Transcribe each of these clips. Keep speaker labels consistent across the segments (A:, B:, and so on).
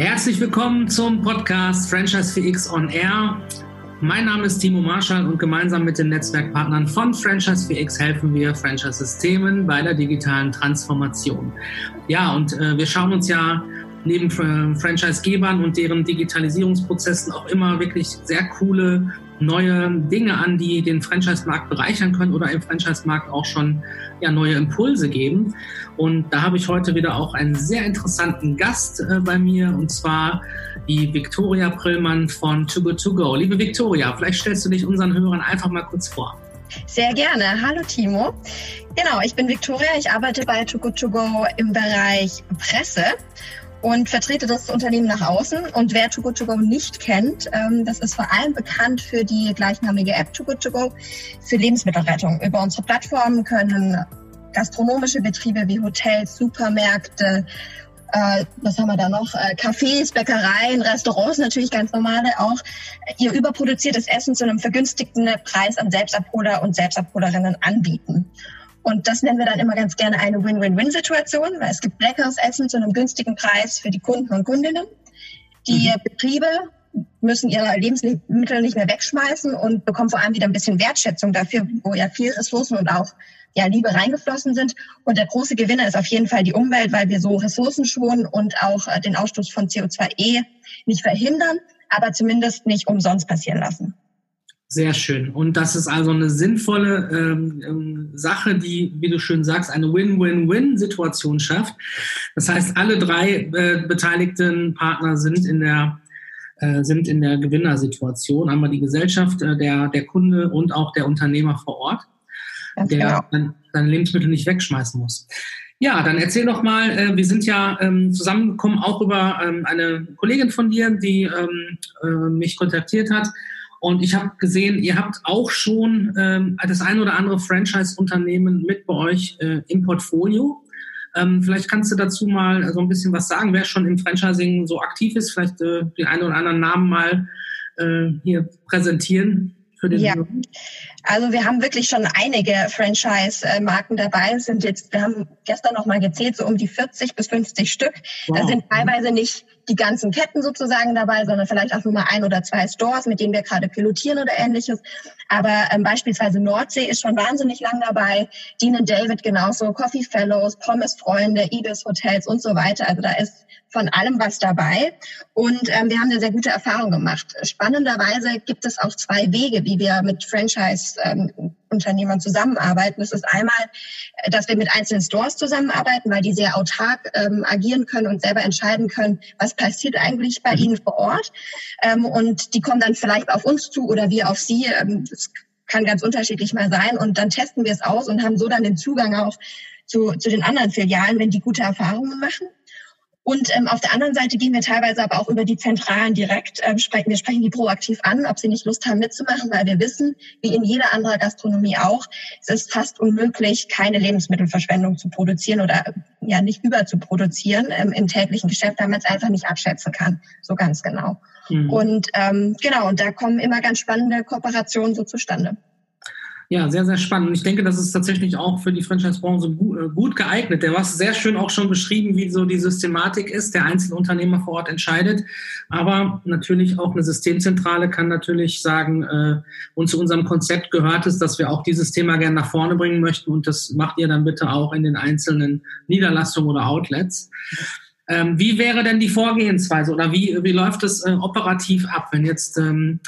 A: Herzlich willkommen zum Podcast Franchise 4X on Air. Mein Name ist Timo Marschall und gemeinsam mit den Netzwerkpartnern von Franchise 4X helfen wir Franchise-Systemen bei der digitalen Transformation. Ja, und äh, wir schauen uns ja neben Franchise-Gebern und deren Digitalisierungsprozessen auch immer wirklich sehr coole neue Dinge an, die den Franchise-Markt bereichern können oder im Franchise-Markt auch schon ja, neue Impulse geben. Und da habe ich heute wieder auch einen sehr interessanten Gast äh, bei mir und zwar die Viktoria Prillmann von Too Good To Go. Liebe Viktoria, vielleicht stellst du dich unseren Hörern einfach mal kurz vor.
B: Sehr gerne. Hallo Timo. Genau, ich bin Viktoria. Ich arbeite bei Too Good To Go im Bereich Presse und vertrete das Unternehmen nach außen. Und wer Too Good To Go nicht kennt, ähm, das ist vor allem bekannt für die gleichnamige App Too Good To Go für Lebensmittelrettung. Über unsere Plattform können gastronomische Betriebe wie Hotels, Supermärkte, äh, was haben wir da noch? Äh, Cafés, Bäckereien, Restaurants natürlich ganz normale auch ihr überproduziertes Essen zu einem vergünstigten Preis an Selbstabholer und Selbstabholerinnen anbieten. Und das nennen wir dann immer ganz gerne eine Win-Win-Win-Situation, weil es gibt leckeres Essen zu einem günstigen Preis für die Kunden und Kundinnen. Die mhm. Betriebe müssen ihre Lebensmittel nicht mehr wegschmeißen und bekommen vor allem wieder ein bisschen Wertschätzung dafür, wo ja viel Ressourcen und auch ja, Liebe reingeflossen sind. Und der große Gewinner ist auf jeden Fall die Umwelt, weil wir so Ressourcen schonen und auch äh, den Ausstoß von CO2e nicht verhindern, aber zumindest nicht umsonst passieren lassen.
A: Sehr schön. Und das ist also eine sinnvolle ähm, ähm, Sache, die, wie du schön sagst, eine Win-Win-Win-Situation schafft. Das heißt, alle drei äh, beteiligten Partner sind in der äh, sind in der Gewinnersituation. Einmal die Gesellschaft, äh, der, der Kunde und auch der Unternehmer vor Ort, Ganz der genau. dann seine Lebensmittel nicht wegschmeißen muss. Ja, dann erzähl doch mal, äh, wir sind ja ähm, zusammengekommen auch über ähm, eine Kollegin von dir, die ähm, äh, mich kontaktiert hat und ich habe gesehen, ihr habt auch schon ähm, das ein oder andere Franchise-Unternehmen mit bei euch äh, im Portfolio. Ähm, vielleicht kannst du dazu mal so ein bisschen was sagen, wer schon im Franchising so aktiv ist, vielleicht äh, den einen oder anderen Namen mal äh, hier präsentieren
B: für den ja. Also wir haben wirklich schon einige Franchise-Marken dabei. Es sind jetzt, wir haben gestern noch mal gezählt, so um die 40 bis 50 Stück. Wow. Da sind teilweise nicht die ganzen Ketten sozusagen dabei, sondern vielleicht auch nur mal ein oder zwei Stores, mit denen wir gerade pilotieren oder ähnliches. Aber ähm, beispielsweise Nordsee ist schon wahnsinnig lang dabei, Dean David genauso, Coffee Fellows, Pommes Freunde, Ibis Hotels und so weiter. Also da ist von allem was dabei. Und ähm, wir haben eine sehr gute Erfahrung gemacht. Spannenderweise gibt es auch zwei Wege, wie wir mit Franchise-Unternehmern ähm, zusammenarbeiten. Das ist einmal, äh, dass wir mit einzelnen Stores zusammenarbeiten, weil die sehr autark ähm, agieren können und selber entscheiden können, was passiert eigentlich bei ihnen vor Ort. Ähm, und die kommen dann vielleicht auf uns zu oder wir auf sie. Ähm, das kann ganz unterschiedlich mal sein. Und dann testen wir es aus und haben so dann den Zugang auch zu, zu den anderen Filialen, wenn die gute Erfahrungen machen. Und ähm, auf der anderen Seite gehen wir teilweise aber auch über die Zentralen direkt. Ähm, sprechen, wir sprechen die proaktiv an, ob sie nicht Lust haben mitzumachen, weil wir wissen, wie in jeder anderen Gastronomie auch, es ist fast unmöglich, keine Lebensmittelverschwendung zu produzieren oder ja nicht überzuproduzieren ähm, im täglichen Geschäft, weil man es einfach nicht abschätzen kann, so ganz genau. Mhm. Und ähm, genau, und da kommen immer ganz spannende Kooperationen so zustande.
A: Ja, sehr, sehr spannend. Ich denke, das ist tatsächlich auch für die Franchise-Branche äh, gut geeignet. Der war sehr schön auch schon beschrieben, wie so die Systematik ist. Der einzelne Unternehmer vor Ort entscheidet. Aber natürlich auch eine Systemzentrale kann natürlich sagen, äh, und zu unserem Konzept gehört es, dass wir auch dieses Thema gerne nach vorne bringen möchten. Und das macht ihr dann bitte auch in den einzelnen Niederlassungen oder Outlets. Ähm, wie wäre denn die Vorgehensweise oder wie, wie läuft es äh, operativ ab, wenn jetzt ähm,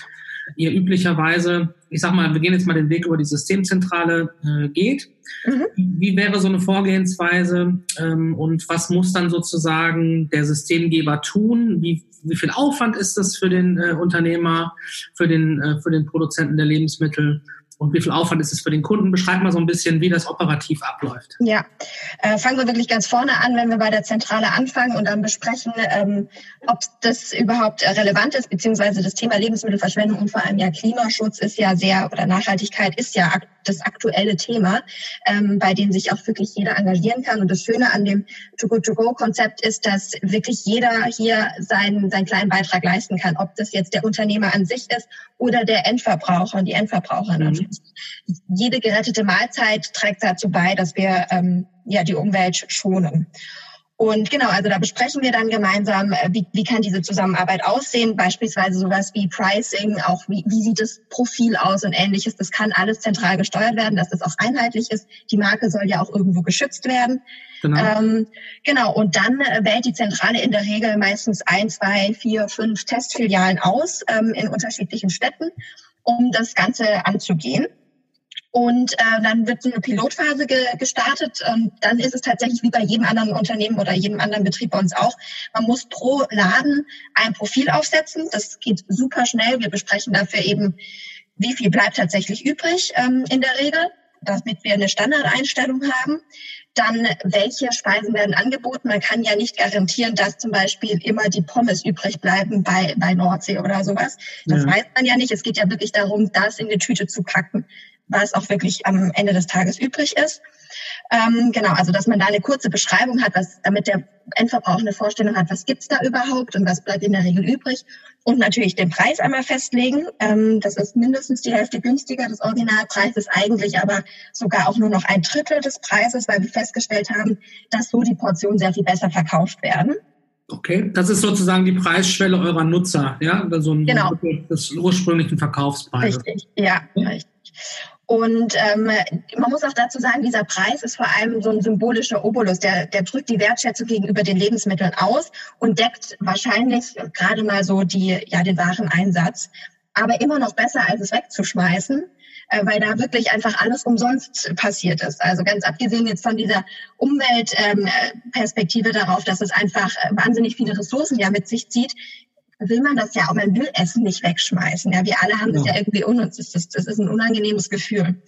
A: ihr üblicherweise, ich sag mal, wir gehen jetzt mal den Weg über die Systemzentrale äh, geht. Mhm. Wie wäre so eine Vorgehensweise ähm, und was muss dann sozusagen der Systemgeber tun? Wie, wie viel Aufwand ist das für den äh, Unternehmer, für den, äh, für den Produzenten der Lebensmittel? Und wie viel Aufwand ist es für den Kunden? Beschreib mal so ein bisschen, wie das operativ abläuft.
B: Ja, äh, fangen wir wirklich ganz vorne an, wenn wir bei der Zentrale anfangen und dann besprechen, ähm, ob das überhaupt relevant ist, beziehungsweise das Thema Lebensmittelverschwendung und vor allem ja Klimaschutz ist ja sehr, oder Nachhaltigkeit ist ja das aktuelle Thema, ähm, bei dem sich auch wirklich jeder engagieren kann. Und das Schöne an dem To-Go-To-Go-Konzept ist, dass wirklich jeder hier seinen, seinen kleinen Beitrag leisten kann, ob das jetzt der Unternehmer an sich ist oder der Endverbraucher und die Endverbraucherin. Mhm. Jede gerettete Mahlzeit trägt dazu bei, dass wir ähm, ja die Umwelt schonen. Und genau, also da besprechen wir dann gemeinsam, äh, wie, wie kann diese Zusammenarbeit aussehen, beispielsweise sowas wie Pricing, auch wie, wie sieht das Profil aus und ähnliches. Das kann alles zentral gesteuert werden, dass das auch einheitlich ist. Die Marke soll ja auch irgendwo geschützt werden. Genau. Ähm, genau, und dann äh, wählt die Zentrale in der Regel meistens ein, zwei, vier, fünf Testfilialen aus ähm, in unterschiedlichen Städten, um das Ganze anzugehen. Und äh, dann wird so eine Pilotphase ge gestartet. Und dann ist es tatsächlich wie bei jedem anderen Unternehmen oder jedem anderen Betrieb bei uns auch. Man muss pro Laden ein Profil aufsetzen. Das geht super schnell. Wir besprechen dafür eben, wie viel bleibt tatsächlich übrig ähm, in der Regel, damit wir eine Standardeinstellung haben. Dann, welche Speisen werden angeboten? Man kann ja nicht garantieren, dass zum Beispiel immer die Pommes übrig bleiben bei, bei Nordsee oder sowas. Das ja. weiß man ja nicht. Es geht ja wirklich darum, das in die Tüte zu packen was auch wirklich am Ende des Tages übrig ist. Ähm, genau, also dass man da eine kurze Beschreibung hat, was, damit der Endverbraucher eine Vorstellung hat, was gibt's da überhaupt und was bleibt in der Regel übrig. Und natürlich den Preis einmal festlegen. Ähm, das ist mindestens die Hälfte günstiger des Originalpreises, eigentlich aber sogar auch nur noch ein Drittel des Preises, weil wir festgestellt haben, dass so die Portionen sehr viel besser verkauft werden.
A: Okay, das ist sozusagen die Preisschwelle eurer Nutzer, ja? Also
B: genau.
A: des ursprünglichen Verkaufspreises.
B: Richtig, ja, ja. richtig. Und ähm, man muss auch dazu sagen, dieser Preis ist vor allem so ein symbolischer Obolus, der, der drückt die Wertschätzung gegenüber den Lebensmitteln aus und deckt wahrscheinlich gerade mal so die, ja, den wahren Einsatz. Aber immer noch besser, als es wegzuschmeißen, äh, weil da wirklich einfach alles umsonst passiert ist. Also ganz abgesehen jetzt von dieser Umweltperspektive ähm, darauf, dass es einfach äh, wahnsinnig viele Ressourcen ja mit sich zieht, will man das ja auch, man will Essen nicht wegschmeißen. Ja, wir alle haben ja. das ja irgendwie unnütz. Das ist, das ist ein unangenehmes Gefühl.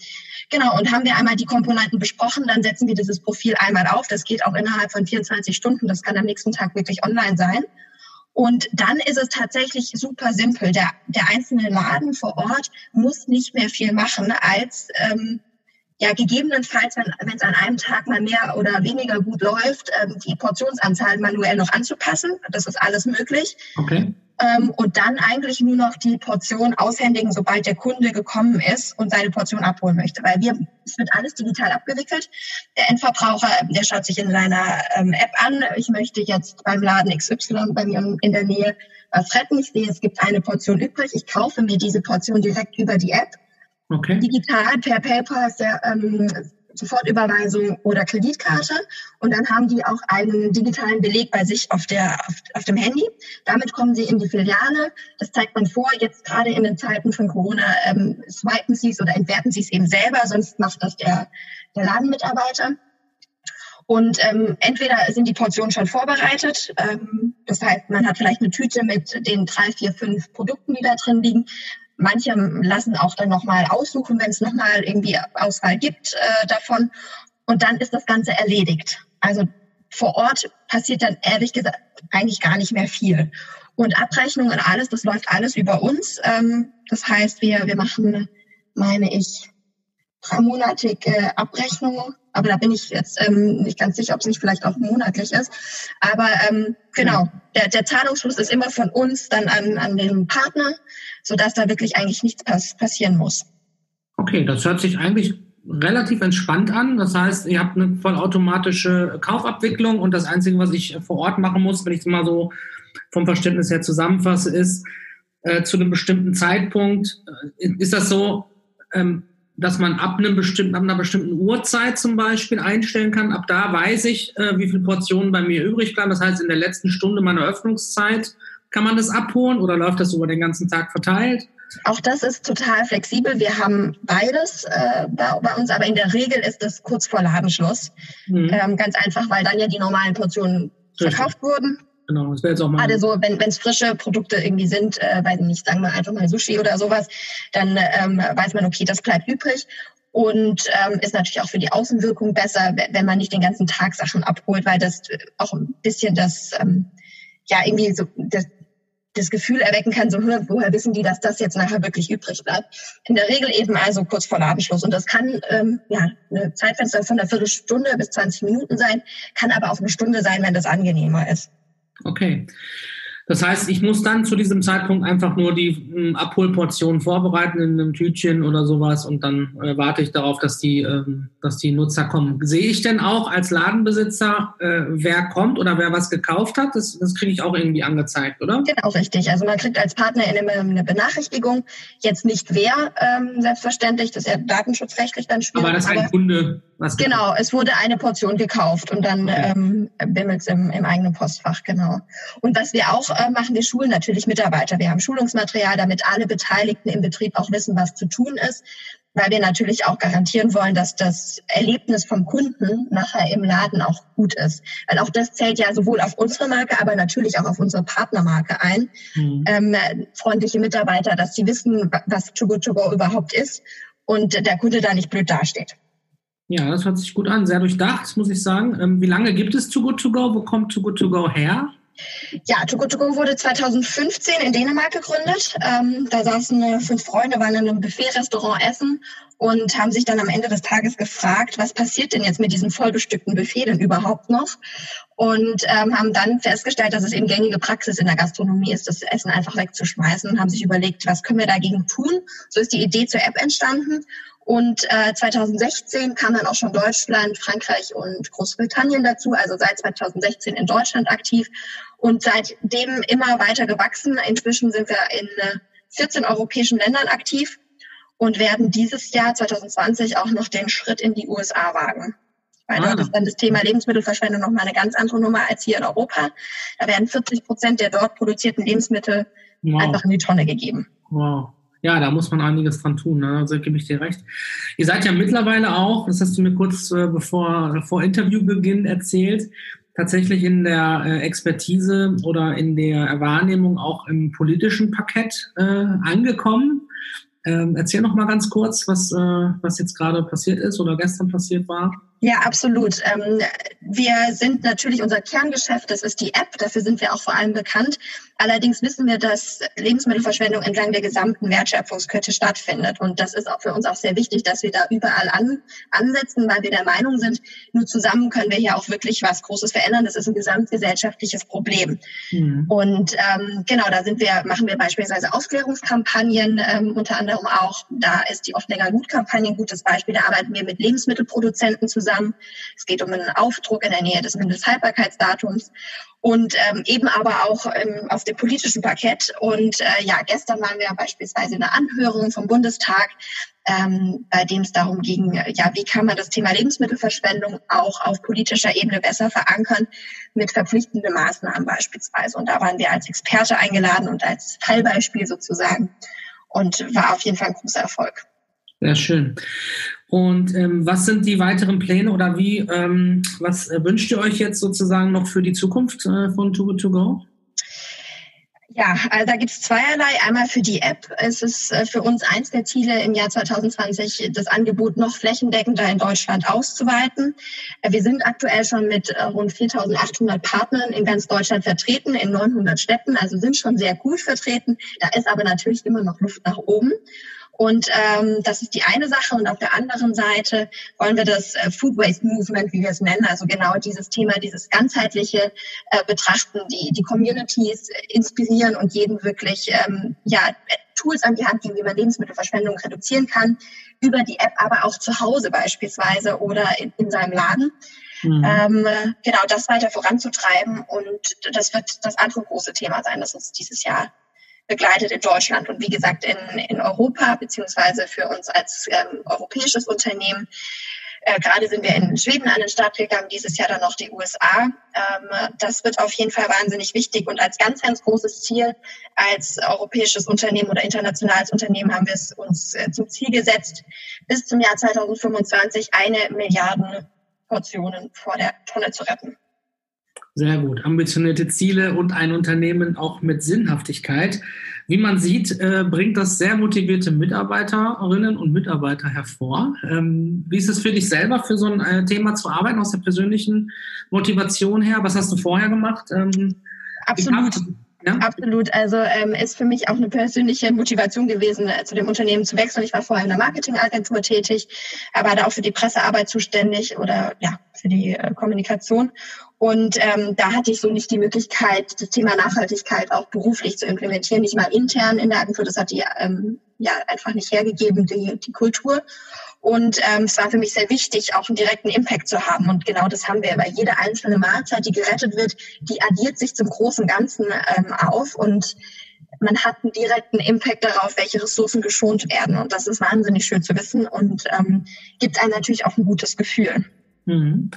B: Genau, und haben wir einmal die Komponenten besprochen, dann setzen wir dieses Profil einmal auf. Das geht auch innerhalb von 24 Stunden. Das kann am nächsten Tag wirklich online sein. Und dann ist es tatsächlich super simpel. Der, der einzelne Laden vor Ort muss nicht mehr viel machen, als ähm, ja gegebenenfalls, wenn es an einem Tag mal mehr oder weniger gut läuft, ähm, die Portionsanzahl manuell noch anzupassen. Das ist alles möglich.
A: Okay
B: ähm, und dann eigentlich nur noch die Portion aushändigen, sobald der Kunde gekommen ist und seine Portion abholen möchte. Weil wir, es wird alles digital abgewickelt. Der Endverbraucher, der schaut sich in seiner ähm, App an, ich möchte jetzt beim Laden XY bei mir in der Nähe was retten. Ich sehe, es gibt eine Portion übrig. Ich kaufe mir diese Portion direkt über die App.
A: Okay.
B: Digital per PayPal ist der ähm, Sofortüberweisung oder Kreditkarte. Und dann haben die auch einen digitalen Beleg bei sich auf, der, auf, auf dem Handy. Damit kommen sie in die Filiale. Das zeigt man vor. Jetzt gerade in den Zeiten von Corona ähm, swipen sie es oder entwerten sie es eben selber, sonst macht das der, der Ladenmitarbeiter. Und ähm, entweder sind die Portionen schon vorbereitet, ähm, das heißt, man hat vielleicht eine Tüte mit den drei, vier, fünf Produkten, die da drin liegen. Manche lassen auch dann nochmal aussuchen, wenn es nochmal irgendwie Auswahl gibt äh, davon. Und dann ist das Ganze erledigt. Also vor Ort passiert dann ehrlich gesagt eigentlich gar nicht mehr viel. Und Abrechnung und alles, das läuft alles über uns. Ähm, das heißt, wir, wir machen, meine ich, dreimonatige Abrechnungen. Aber da bin ich jetzt ähm, nicht ganz sicher, ob es nicht vielleicht auch monatlich ist. Aber ähm, genau, der, der Zahlungsfluss ist immer von uns dann an, an den Partner sodass da wirklich eigentlich nichts pass passieren muss.
A: Okay, das hört sich eigentlich relativ entspannt an. Das heißt, ihr habt eine vollautomatische Kaufabwicklung und das Einzige, was ich vor Ort machen muss, wenn ich es mal so vom Verständnis her zusammenfasse, ist, äh, zu einem bestimmten Zeitpunkt, äh, ist das so, ähm, dass man ab, einem bestimmten, ab einer bestimmten Uhrzeit zum Beispiel einstellen kann. Ab da weiß ich, äh, wie viele Portionen bei mir übrig bleiben. Das heißt, in der letzten Stunde meiner Öffnungszeit kann man das abholen oder läuft das über den ganzen Tag verteilt?
B: Auch das ist total flexibel. Wir haben beides äh, bei, uns, aber in der Regel ist das kurz vor Ladenschluss. Mhm. Ähm, ganz einfach, weil dann ja die normalen Portionen Richtig. verkauft wurden.
A: Genau, das wäre jetzt auch mal.
B: Gerade so, wenn es frische Produkte irgendwie sind, äh, weiß nicht, sagen wir einfach mal Sushi oder sowas, dann ähm, weiß man, okay, das bleibt übrig. Und ähm, ist natürlich auch für die Außenwirkung besser, wenn man nicht den ganzen Tag Sachen abholt, weil das auch ein bisschen das, ähm, ja, irgendwie so das, das Gefühl erwecken kann, so woher wissen die, dass das jetzt nachher wirklich übrig bleibt. In der Regel eben also kurz vor Ladenschluss. Und das kann ähm, ja eine Zeitfenster von einer Viertelstunde bis 20 Minuten sein, kann aber auch eine Stunde sein, wenn das angenehmer ist.
A: Okay. Das heißt, ich muss dann zu diesem Zeitpunkt einfach nur die ähm, Abholportion vorbereiten in einem Tütchen oder sowas und dann äh, warte ich darauf, dass die, ähm, dass die Nutzer kommen. Sehe ich denn auch als Ladenbesitzer, äh, wer kommt oder wer was gekauft hat? Das, das kriege ich auch irgendwie angezeigt, oder?
B: Genau, richtig. Also man kriegt als Partner eine, eine Benachrichtigung. Jetzt nicht wer, ähm, selbstverständlich, das ist ja datenschutzrechtlich dann schwierig.
A: Aber das ist ein Kunde
B: was Genau, es wurde eine Portion gekauft und dann okay. ähm, bimmelt es im, im eigenen Postfach, genau. Und was wir auch äh, machen, wir schulen natürlich Mitarbeiter. Wir haben Schulungsmaterial, damit alle Beteiligten im Betrieb auch wissen, was zu tun ist, weil wir natürlich auch garantieren wollen, dass das Erlebnis vom Kunden nachher im Laden auch gut ist. Weil auch das zählt ja sowohl auf unsere Marke, aber natürlich auch auf unsere Partnermarke ein. Mhm. Ähm, freundliche Mitarbeiter, dass sie wissen, was Too Good To Go überhaupt ist und der Kunde da nicht blöd dasteht.
A: Ja, das hört sich gut an. Sehr durchdacht, muss ich sagen. Ähm, wie lange gibt es Too Good To Go? Wo kommt Too Good To Go her?
B: Ja, Too Good To Go wurde 2015 in Dänemark gegründet. Ähm, da saßen äh, fünf Freunde, waren in einem Buffet-Restaurant essen und haben sich dann am Ende des Tages gefragt, was passiert denn jetzt mit diesem vollbestückten Buffet denn überhaupt noch? Und ähm, haben dann festgestellt, dass es eben gängige Praxis in der Gastronomie ist, das Essen einfach wegzuschmeißen und haben sich überlegt, was können wir dagegen tun? So ist die Idee zur App entstanden und äh, 2016 kam dann auch schon Deutschland, Frankreich und Großbritannien dazu, also seit 2016 in Deutschland aktiv und seitdem immer weiter gewachsen. Inzwischen sind wir in äh, 14 europäischen Ländern aktiv und werden dieses Jahr 2020 auch noch den Schritt in die USA wagen. Weil ah. dort ist dann das Thema Lebensmittelverschwendung nochmal eine ganz andere Nummer als hier in Europa. Da werden 40 Prozent der dort produzierten Lebensmittel wow. einfach in die Tonne gegeben.
A: Wow ja, da muss man einiges dran tun. Ne? Also gebe ich dir recht. Ihr seid ja mittlerweile auch, das hast du mir kurz äh, bevor vor Interviewbeginn erzählt, tatsächlich in der äh, Expertise oder in der Wahrnehmung auch im politischen Parkett äh, angekommen. Ähm, erzähl noch mal ganz kurz, was, äh, was jetzt gerade passiert ist oder gestern passiert war.
B: Ja, absolut. Ähm, wir sind natürlich unser Kerngeschäft, das ist die App, dafür sind wir auch vor allem bekannt. Allerdings wissen wir, dass Lebensmittelverschwendung entlang der gesamten Wertschöpfungskette stattfindet. Und das ist auch für uns auch sehr wichtig, dass wir da überall an, ansetzen, weil wir der Meinung sind, nur zusammen können wir hier auch wirklich was Großes verändern. Das ist ein gesamtgesellschaftliches Problem. Mhm. Und ähm, genau, da sind wir, machen wir beispielsweise Aufklärungskampagnen, ähm, unter anderem auch. Da ist die Oft länger Gut-Kampagne ein gutes Beispiel. Da arbeiten wir mit Lebensmittelproduzenten zusammen zusammen. Es geht um einen Aufdruck in der Nähe des Mindesthaltbarkeitsdatums und ähm, eben aber auch ähm, auf dem politischen Parkett. Und äh, ja, gestern waren wir beispielsweise in einer Anhörung vom Bundestag, ähm, bei dem es darum ging, ja, wie kann man das Thema Lebensmittelverschwendung auch auf politischer Ebene besser verankern mit verpflichtenden Maßnahmen beispielsweise. Und da waren wir als Experte eingeladen und als Fallbeispiel sozusagen und war auf jeden Fall ein großer Erfolg.
A: Sehr schön. Und ähm, was sind die weiteren Pläne oder wie, ähm, was äh, wünscht ihr euch jetzt sozusagen noch für die Zukunft äh, von Too Good To Go?
B: Ja, also da gibt es zweierlei. Einmal für die App. Es ist äh, für uns eins der Ziele im Jahr 2020, das Angebot noch flächendeckender in Deutschland auszuweiten. Äh, wir sind aktuell schon mit rund 4.800 Partnern in ganz Deutschland vertreten, in 900 Städten, also sind schon sehr gut vertreten. Da ist aber natürlich immer noch Luft nach oben. Und ähm, das ist die eine Sache. Und auf der anderen Seite wollen wir das äh, Food Waste Movement, wie wir es nennen, also genau dieses Thema, dieses ganzheitliche äh, Betrachten, die, die Communities inspirieren und jedem wirklich ähm, ja, Tools an die Hand geben, wie man Lebensmittelverschwendung reduzieren kann, über die App, aber auch zu Hause beispielsweise oder in, in seinem Laden. Mhm. Ähm, genau das weiter voranzutreiben. Und das wird das andere große Thema sein, das uns dieses Jahr begleitet in Deutschland und wie gesagt in, in Europa, beziehungsweise für uns als ähm, europäisches Unternehmen. Äh, gerade sind wir in Schweden an den Start gegangen, dieses Jahr dann noch die USA. Ähm, das wird auf jeden Fall wahnsinnig wichtig und als ganz, ganz großes Ziel als europäisches Unternehmen oder internationales Unternehmen haben wir es uns äh, zum Ziel gesetzt, bis zum Jahr 2025 eine Milliarde Portionen vor der Tonne zu retten.
A: Sehr gut. Ambitionierte Ziele und ein Unternehmen auch mit Sinnhaftigkeit. Wie man sieht, äh, bringt das sehr motivierte Mitarbeiterinnen und Mitarbeiter hervor. Ähm, wie ist es für dich selber, für so ein äh, Thema zu arbeiten, aus der persönlichen Motivation her? Was hast du vorher gemacht? Ähm,
B: Absolut. Ja? Absolut. Also ähm, ist für mich auch eine persönliche Motivation gewesen, äh, zu dem Unternehmen zu wechseln. Ich war vorher in der Marketingagentur tätig, aber da auch für die Pressearbeit zuständig oder ja für die äh, Kommunikation. Und ähm, da hatte ich so nicht die Möglichkeit, das Thema Nachhaltigkeit auch beruflich zu implementieren, nicht mal intern in der Agentur. Das hat die ähm, ja einfach nicht hergegeben, die, die Kultur. Und ähm, es war für mich sehr wichtig, auch einen direkten Impact zu haben. Und genau das haben wir. Weil jede einzelne Mahlzeit, die gerettet wird, die addiert sich zum großen Ganzen ähm, auf. Und man hat einen direkten Impact darauf, welche Ressourcen geschont werden. Und das ist wahnsinnig schön zu wissen und ähm, gibt einem natürlich auch ein gutes Gefühl.
A: Mhm.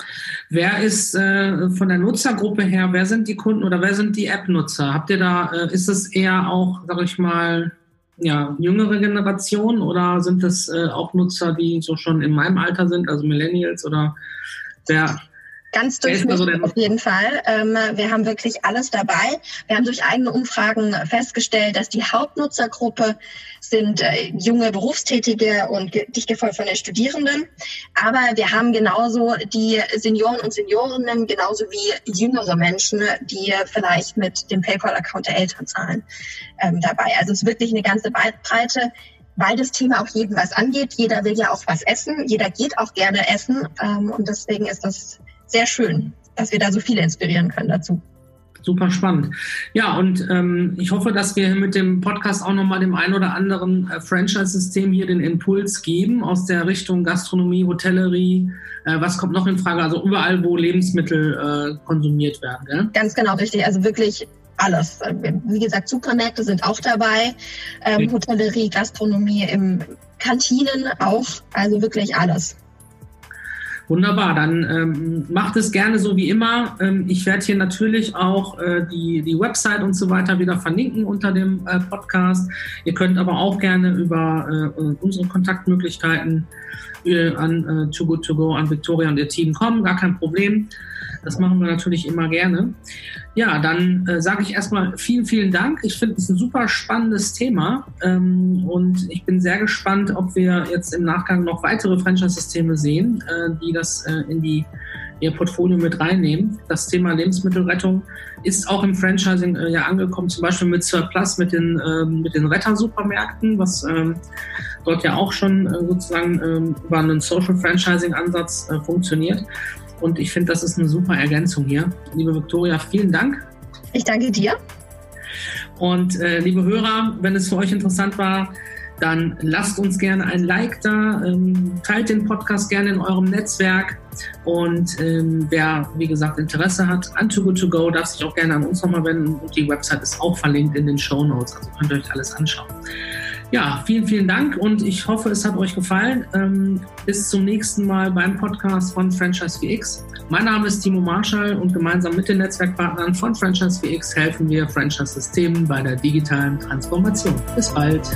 A: Wer ist äh, von der Nutzergruppe her, wer sind die Kunden oder wer sind die App-Nutzer? Habt ihr da, äh, ist es eher auch, sag ich mal, ja, jüngere Generation oder sind das äh, auch Nutzer, die so schon in meinem Alter sind, also Millennials oder wer?
B: Ganz durchschnittlich auf jeden Fall. Ähm, wir haben wirklich alles dabei. Wir haben durch eigene Umfragen festgestellt, dass die Hauptnutzergruppe sind äh, junge Berufstätige und dicht gefolgt von den Studierenden. Aber wir haben genauso die Senioren und Seniorinnen, genauso wie jüngere Menschen, die vielleicht mit dem PayPal-Account der Eltern zahlen, ähm, dabei. Also es ist wirklich eine ganze Breite weil das Thema auch jeden was angeht. Jeder will ja auch was essen, jeder geht auch gerne essen ähm, und deswegen ist das sehr schön, dass wir da so viele inspirieren können dazu.
A: Super spannend. Ja, und ähm, ich hoffe, dass wir mit dem Podcast auch nochmal dem einen oder anderen äh, Franchise-System hier den Impuls geben aus der Richtung Gastronomie, Hotellerie. Äh, was kommt noch in Frage? Also überall, wo Lebensmittel äh, konsumiert werden. Gell?
B: Ganz genau, richtig. Also wirklich alles. Wie gesagt, Supermärkte sind auch dabei, ähm, Hotellerie, Gastronomie, im Kantinen auch. Also wirklich alles.
A: Wunderbar, dann ähm, macht es gerne so wie immer. Ähm, ich werde hier natürlich auch äh, die, die Website und so weiter wieder verlinken unter dem äh, Podcast. Ihr könnt aber auch gerne über äh, unsere Kontaktmöglichkeiten äh, an äh, Too Good To Go, an Victoria und ihr Team kommen, gar kein Problem. Das machen wir natürlich immer gerne. Ja, dann äh, sage ich erstmal vielen, vielen Dank. Ich finde es ein super spannendes Thema ähm, und ich bin sehr gespannt, ob wir jetzt im Nachgang noch weitere Franchise-Systeme sehen, äh, die das äh, in die ihr Portfolio mit reinnehmen. Das Thema Lebensmittelrettung ist auch im Franchising äh, ja angekommen, zum Beispiel mit Surplus, mit den, ähm, mit den Rettersupermärkten, was ähm, dort ja auch schon äh, sozusagen ähm, über einen Social Franchising-Ansatz äh, funktioniert. Und ich finde, das ist eine super Ergänzung hier. Liebe Viktoria, vielen Dank.
B: Ich danke dir.
A: Und äh, liebe Hörer, wenn es für euch interessant war, dann lasst uns gerne ein Like da, ähm, teilt den Podcast gerne in eurem Netzwerk und ähm, wer, wie gesagt, Interesse hat an Too Good To Go, darf sich auch gerne an uns nochmal wenden und die Website ist auch verlinkt in den Show Notes, also könnt ihr euch alles anschauen. Ja, vielen, vielen Dank und ich hoffe, es hat euch gefallen. Ähm, bis zum nächsten Mal beim Podcast von Franchise VX. Mein Name ist Timo Marschall und gemeinsam mit den Netzwerkpartnern von Franchise VX helfen wir Franchise-Systemen bei der digitalen Transformation. Bis bald.